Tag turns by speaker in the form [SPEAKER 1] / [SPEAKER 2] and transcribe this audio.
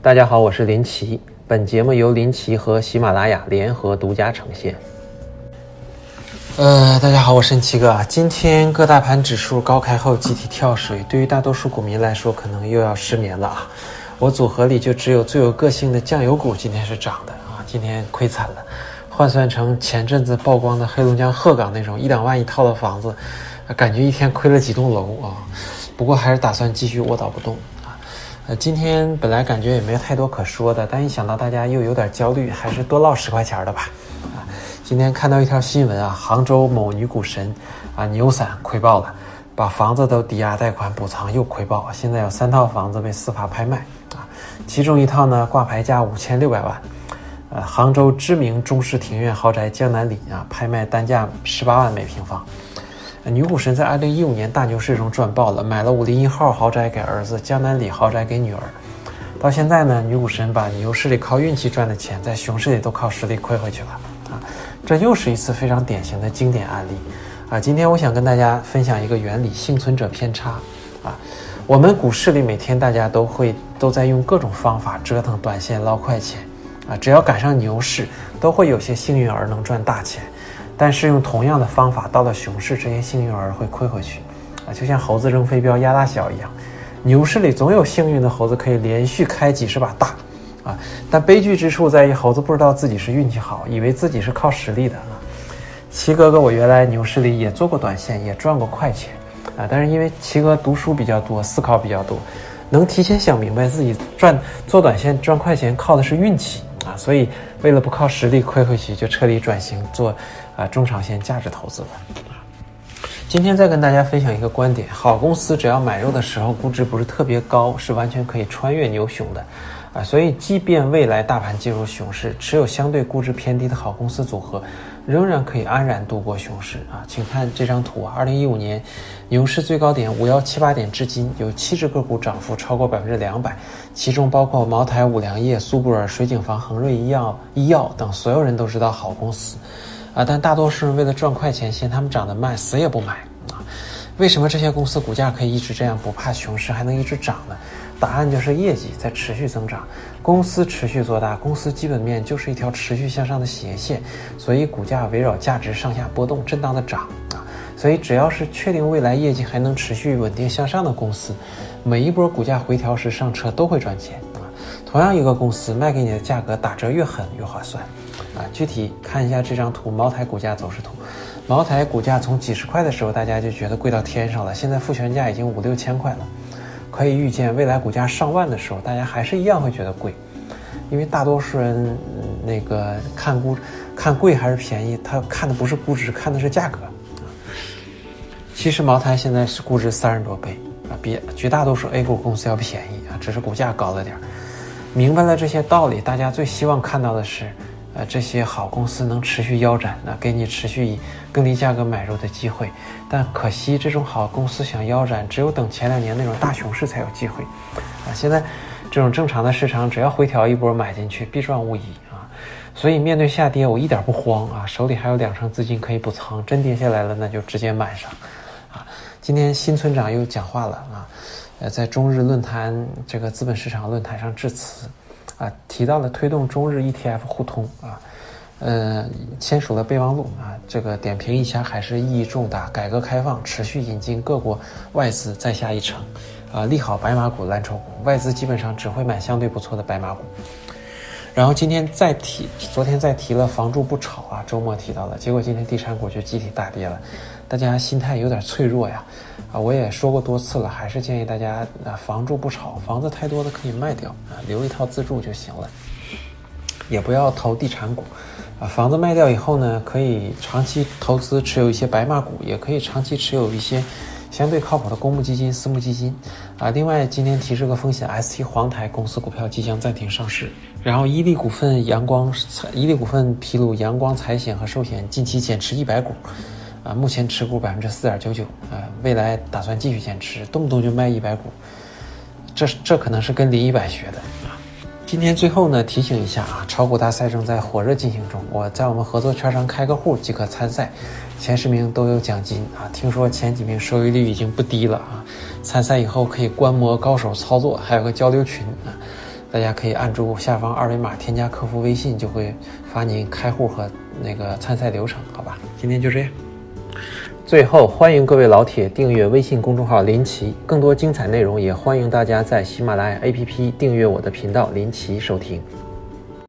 [SPEAKER 1] 大家好，我是林奇。本节目由林奇和喜马拉雅联合独家呈现。呃，大家好，我是奇哥。今天各大盘指数高开后集体跳水，对于大多数股民来说，可能又要失眠了啊。我组合里就只有最有个性的酱油股今天是涨的啊，今天亏惨了。换算成前阵子曝光的黑龙江鹤岗那种一两万一套的房子，感觉一天亏了几栋楼啊。不过还是打算继续卧倒不动。呃，今天本来感觉也没有太多可说的，但一想到大家又有点焦虑，还是多唠十块钱的吧。啊，今天看到一条新闻啊，杭州某女股神啊牛散亏爆了，把房子都抵押贷款补偿又亏爆，现在有三套房子被司法拍卖啊，其中一套呢挂牌价五千六百万，呃，杭州知名中式庭院豪宅江南里啊拍卖单价十八万每平方。女股神在二零一五年大牛市中赚爆了，买了五零一号豪宅给儿子，江南里豪宅给女儿。到现在呢，女股神把牛市里靠运气赚的钱，在熊市里都靠实力亏回去了啊！这又是一次非常典型的经典案例啊！今天我想跟大家分享一个原理：幸存者偏差啊！我们股市里每天大家都会都在用各种方法折腾短线捞快钱啊！只要赶上牛市，都会有些幸运儿能赚大钱。但是用同样的方法，到了熊市，这些幸运儿会亏回去，啊，就像猴子扔飞镖压大小一样。牛市里总有幸运的猴子可以连续开几十把大，啊，但悲剧之处在于猴子不知道自己是运气好，以为自己是靠实力的啊。齐哥哥，我原来牛市里也做过短线，也赚过快钱，啊，但是因为齐哥读书比较多，思考比较多，能提前想明白自己赚做短线赚快钱靠的是运气。啊，所以为了不靠实力亏回去，就彻底转型做啊中长线价值投资了。今天再跟大家分享一个观点：好公司只要买入的时候估值不是特别高，是完全可以穿越牛熊的。啊，所以即便未来大盘进入熊市，持有相对估值偏低的好公司组合，仍然可以安然度过熊市啊！请看这张图啊，二零一五年牛市最高点五幺七八点至今，有七只个股涨幅超过百分之两百，其中包括茅台、五粮液、苏泊尔、水井坊、恒瑞医药、医药等所有人都知道好公司，啊，但大多数人为了赚快钱，嫌他们涨得慢，死也不买啊！为什么这些公司股价可以一直这样不怕熊市，还能一直涨呢？答案就是业绩在持续增长，公司持续做大，公司基本面就是一条持续向上的斜线，所以股价围绕价值上下波动，震荡的涨啊。所以只要是确定未来业绩还能持续稳定向上的公司，每一波股价回调时上车都会赚钱。同样一个公司卖给你的价格打折越狠越划算啊。具体看一下这张图，茅台股价走势图，茅台股价从几十块的时候大家就觉得贵到天上了，现在复权价已经五六千块了。可以预见，未来股价上万的时候，大家还是一样会觉得贵，因为大多数人那个看估看贵还是便宜，他看的不是估值，看的是价格。其实茅台现在是估值三十多倍啊，比绝大多数 A 股公司要便宜啊，只是股价高了点儿。明白了这些道理，大家最希望看到的是。呃，这些好公司能持续腰斩，那给你持续以更低价格买入的机会。但可惜，这种好公司想腰斩，只有等前两年那种大熊市才有机会。啊，现在这种正常的市场，只要回调一波买进去，必赚无疑啊。所以面对下跌，我一点不慌啊，手里还有两成资金可以补仓，真跌下来了，那就直接买上。啊，今天新村长又讲话了啊，呃，在中日论坛这个资本市场论坛上致辞。啊，提到了推动中日 ETF 互通啊，呃，签署了备忘录啊，这个点评一下还是意义重大。改革开放持续引进各国外资再下一城，啊，利好白马股、蓝筹股，外资基本上只会买相对不错的白马股。然后今天再提，昨天再提了房住不炒啊，周末提到了，结果今天地产股就集体大跌了，大家心态有点脆弱呀。啊，我也说过多次了，还是建议大家啊，房住不炒，房子太多的可以卖掉啊，留一套自住就行了，也不要投地产股，啊，房子卖掉以后呢，可以长期投资持有一些白马股，也可以长期持有一些相对靠谱的公募基金、私募基金，啊，另外今天提示个风险，ST 黄台公司股票即将暂停上市，然后伊利股份、阳光伊利股份披露，阳光财险和寿险近期减持一百股。啊，目前持股百分之四点九九，啊，未来打算继续减持，动不动就卖一百股，这这可能是跟林一百学的啊。今天最后呢，提醒一下啊，炒股大赛正在火热进行中，我在我们合作券商开个户即可参赛，前十名都有奖金啊。听说前几名收益率已经不低了啊，参赛以后可以观摩高手操作，还有个交流群啊。大家可以按住下方二维码添加客服微信，就会发您开户和那个参赛流程，好吧？今天就这样。最后，欢迎各位老铁订阅微信公众号林奇，更多精彩内容也欢迎大家在喜马拉雅 APP 订阅我的频道林奇收听。